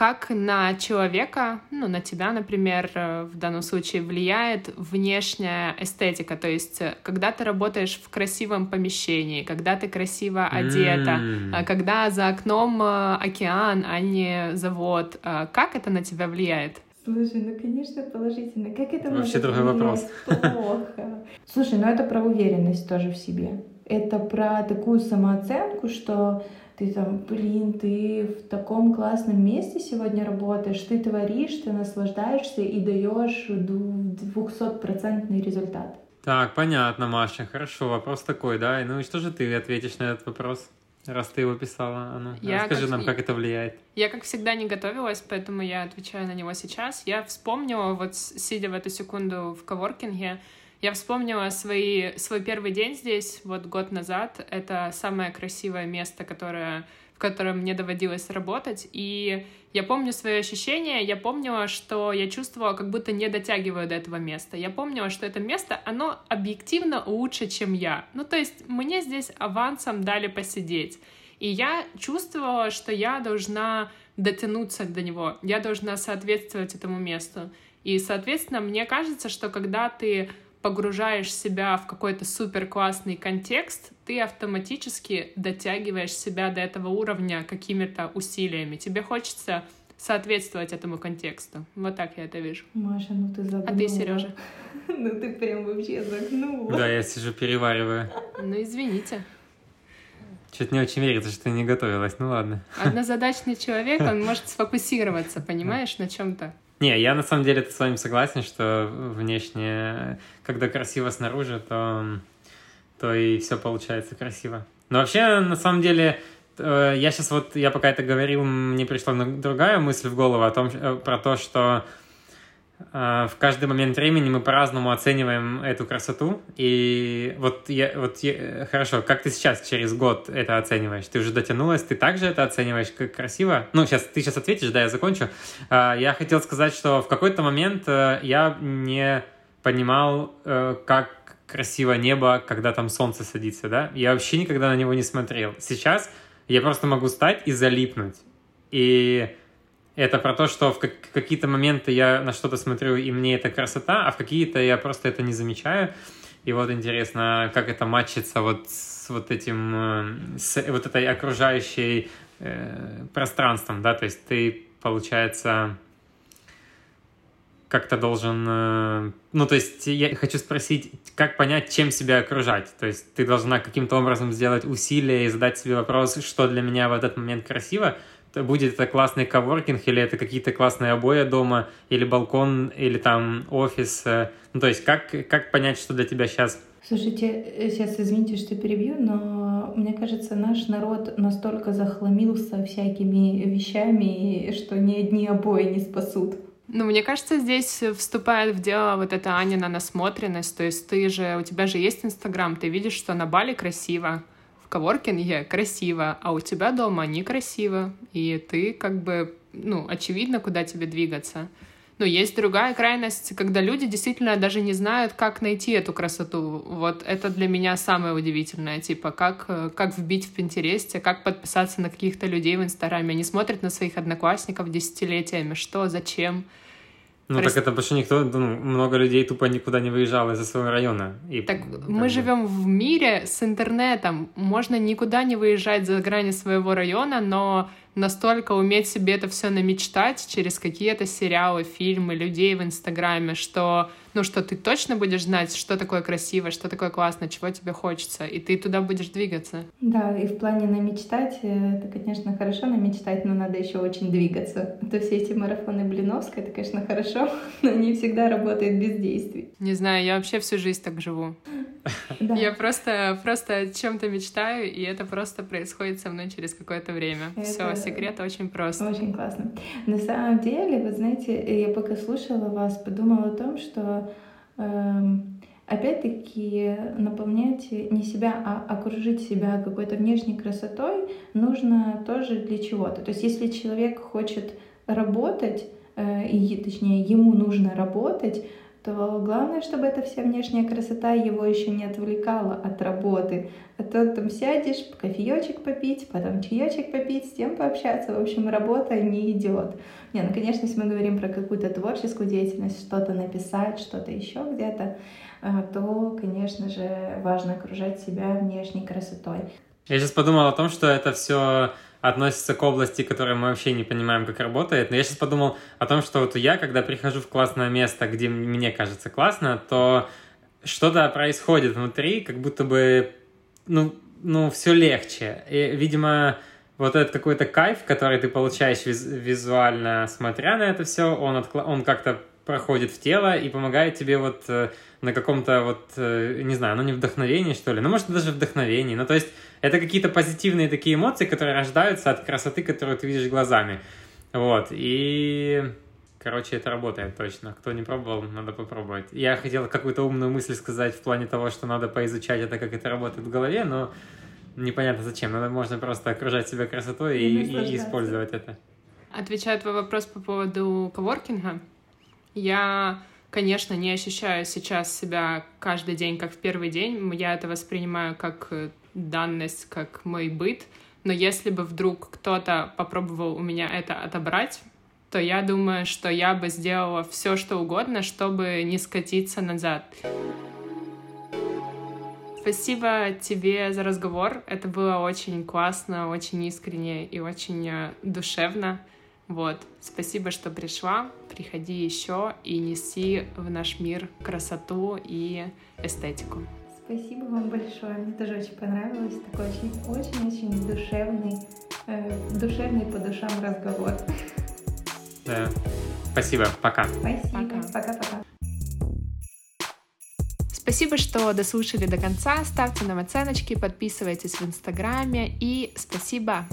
как на человека, ну, на тебя, например, э, в данном случае влияет внешняя эстетика? То есть, э, когда ты работаешь в красивом помещении, когда ты красиво одета, mm. когда за окном океан, а не завод, как это на тебя влияет? Слушай, ну конечно положительно. Как это Вообще может другой вопрос. Плохо. Слушай, ну это про уверенность тоже в себе. Это про такую самооценку, что ты там, блин, ты в таком классном месте сегодня работаешь, ты творишь, ты наслаждаешься и даешь двухсотпроцентный результат. Так, понятно, Маша, хорошо, вопрос такой, да? Ну и что же ты ответишь на этот вопрос? Раз ты его писала, а ну, я расскажи как... нам, как это влияет. Я, как всегда, не готовилась, поэтому я отвечаю на него сейчас. Я вспомнила, вот сидя в эту секунду в коворкинге, я вспомнила свои, свой первый день здесь, вот год назад. Это самое красивое место, которое, в котором мне доводилось работать. И я помню свои ощущения, я помнила, что я чувствовала, как будто не дотягиваю до этого места. Я помнила, что это место, оно объективно лучше, чем я. Ну, то есть мне здесь авансом дали посидеть. И я чувствовала, что я должна дотянуться до него, я должна соответствовать этому месту. И, соответственно, мне кажется, что когда ты погружаешь себя в какой-то супер классный контекст, ты автоматически дотягиваешь себя до этого уровня какими-то усилиями. Тебе хочется соответствовать этому контексту. Вот так я это вижу. Маша, ну ты загнула. А ты, Сережа? Ну ты прям вообще загнула. Да, я сижу перевариваю. Ну извините. Что-то не очень верится, что ты не готовилась. Ну ладно. Однозадачный человек, он может сфокусироваться, понимаешь, на чем-то. Не, я на самом деле с вами согласен, что внешне, когда красиво снаружи, то, то и все получается красиво. Но вообще, на самом деле, э, я сейчас вот, я пока это говорил, мне пришла другая мысль в голову о том, э, про то, что в каждый момент времени мы по-разному оцениваем эту красоту. И вот, я, вот я, хорошо, как ты сейчас через год это оцениваешь? Ты уже дотянулась, ты также это оцениваешь как красиво? Ну, сейчас ты сейчас ответишь, да, я закончу. А, я хотел сказать, что в какой-то момент э, я не понимал, э, как красиво небо, когда там солнце садится, да? Я вообще никогда на него не смотрел. Сейчас я просто могу стать и залипнуть. И это про то, что в какие-то моменты я на что-то смотрю, и мне это красота, а в какие-то я просто это не замечаю. И вот интересно, как это матчится вот с вот этим, э, с вот этой окружающей э, пространством, да, то есть ты, получается, как-то должен... Э, ну, то есть я хочу спросить, как понять, чем себя окружать? То есть ты должна каким-то образом сделать усилие и задать себе вопрос, что для меня в этот момент красиво, будет это классный коворкинг, или это какие-то классные обои дома, или балкон, или там офис. Э, ну, то есть как, как понять, что для тебя сейчас? Слушайте, э, сейчас извините, что перебью, но мне кажется, наш народ настолько захламился всякими вещами, что ни одни обои не спасут. Ну, мне кажется, здесь вступает в дело вот эта Анина насмотренность. То есть ты же, у тебя же есть Инстаграм, ты видишь, что на Бали красиво, коворкинге красиво, а у тебя дома некрасиво, и ты как бы, ну, очевидно, куда тебе двигаться. Но есть другая крайность, когда люди действительно даже не знают, как найти эту красоту. Вот это для меня самое удивительное. Типа, как, как вбить в Пинтересте, как подписаться на каких-то людей в Инстаграме. Они смотрят на своих одноклассников десятилетиями. Что, зачем? Ну Просто... так это потому что никто, ну, много людей тупо никуда не выезжал из-за своего района. И, так мы бы... живем в мире с интернетом. Можно никуда не выезжать за грани своего района, но настолько уметь себе это все намечтать через какие-то сериалы, фильмы, людей в Инстаграме, что ну, что ты точно будешь знать, что такое красиво, что такое классно, чего тебе хочется, и ты туда будешь двигаться. Да, и в плане намечтать, э, это, конечно, хорошо намечтать, но надо еще очень двигаться. То все эти марафоны Блиновской, это, конечно, хорошо, но не всегда работает без действий. Не знаю, я вообще всю жизнь так живу. Да. Я просто, просто о чем-то мечтаю, и это просто происходит со мной через какое-то время. Это... Все, секрет очень прост. Очень классно. На самом деле, вы знаете, я пока слушала вас, подумала о том, что опять-таки наполнять не себя, а окружить себя какой-то внешней красотой нужно тоже для чего-то. То есть если человек хочет работать, э, и, точнее, ему нужно работать, то главное, чтобы эта вся внешняя красота его еще не отвлекала от работы. А то там сядешь, кофеечек попить, потом чаечек попить, с тем пообщаться. В общем, работа не идет. Не, ну, конечно, если мы говорим про какую-то творческую деятельность, что-то написать, что-то еще где-то, э, то, конечно же, важно окружать себя внешней красотой. Я сейчас подумал о том, что это все относится к области, которой мы вообще не понимаем, как работает. Но я сейчас подумал о том, что вот я, когда прихожу в классное место, где мне кажется классно, то что-то происходит внутри, как будто бы, ну, ну, все легче. И, видимо, вот этот какой-то кайф, который ты получаешь виз визуально, смотря на это все, он, он как-то проходит в тело и помогает тебе вот э, на каком-то вот, э, не знаю, ну не вдохновении, что ли, ну может даже вдохновении, ну то есть это какие-то позитивные такие эмоции, которые рождаются от красоты, которую ты видишь глазами, вот, и... Короче, это работает точно. Кто не пробовал, надо попробовать. Я хотел какую-то умную мысль сказать в плане того, что надо поизучать это, как это работает в голове, но непонятно зачем. Надо можно просто окружать себя красотой и, и, и использовать это. Отвечаю твой вопрос по поводу коворкинга. Я, конечно, не ощущаю сейчас себя каждый день как в первый день. Я это воспринимаю как э, данность, как мой быт. Но если бы вдруг кто-то попробовал у меня это отобрать, то я думаю, что я бы сделала все, что угодно, чтобы не скатиться назад. Спасибо тебе за разговор. Это было очень классно, очень искренне и очень э, душевно. Вот. Спасибо, что пришла. Приходи еще и неси в наш мир красоту и эстетику. Спасибо вам большое. Мне тоже очень понравилось. Такой очень-очень-очень душевный, э, душевный по душам разговор. Да. Спасибо. Пока. Спасибо. Пока-пока. Спасибо, что дослушали до конца. Ставьте нам оценочки, подписывайтесь в Инстаграме и спасибо.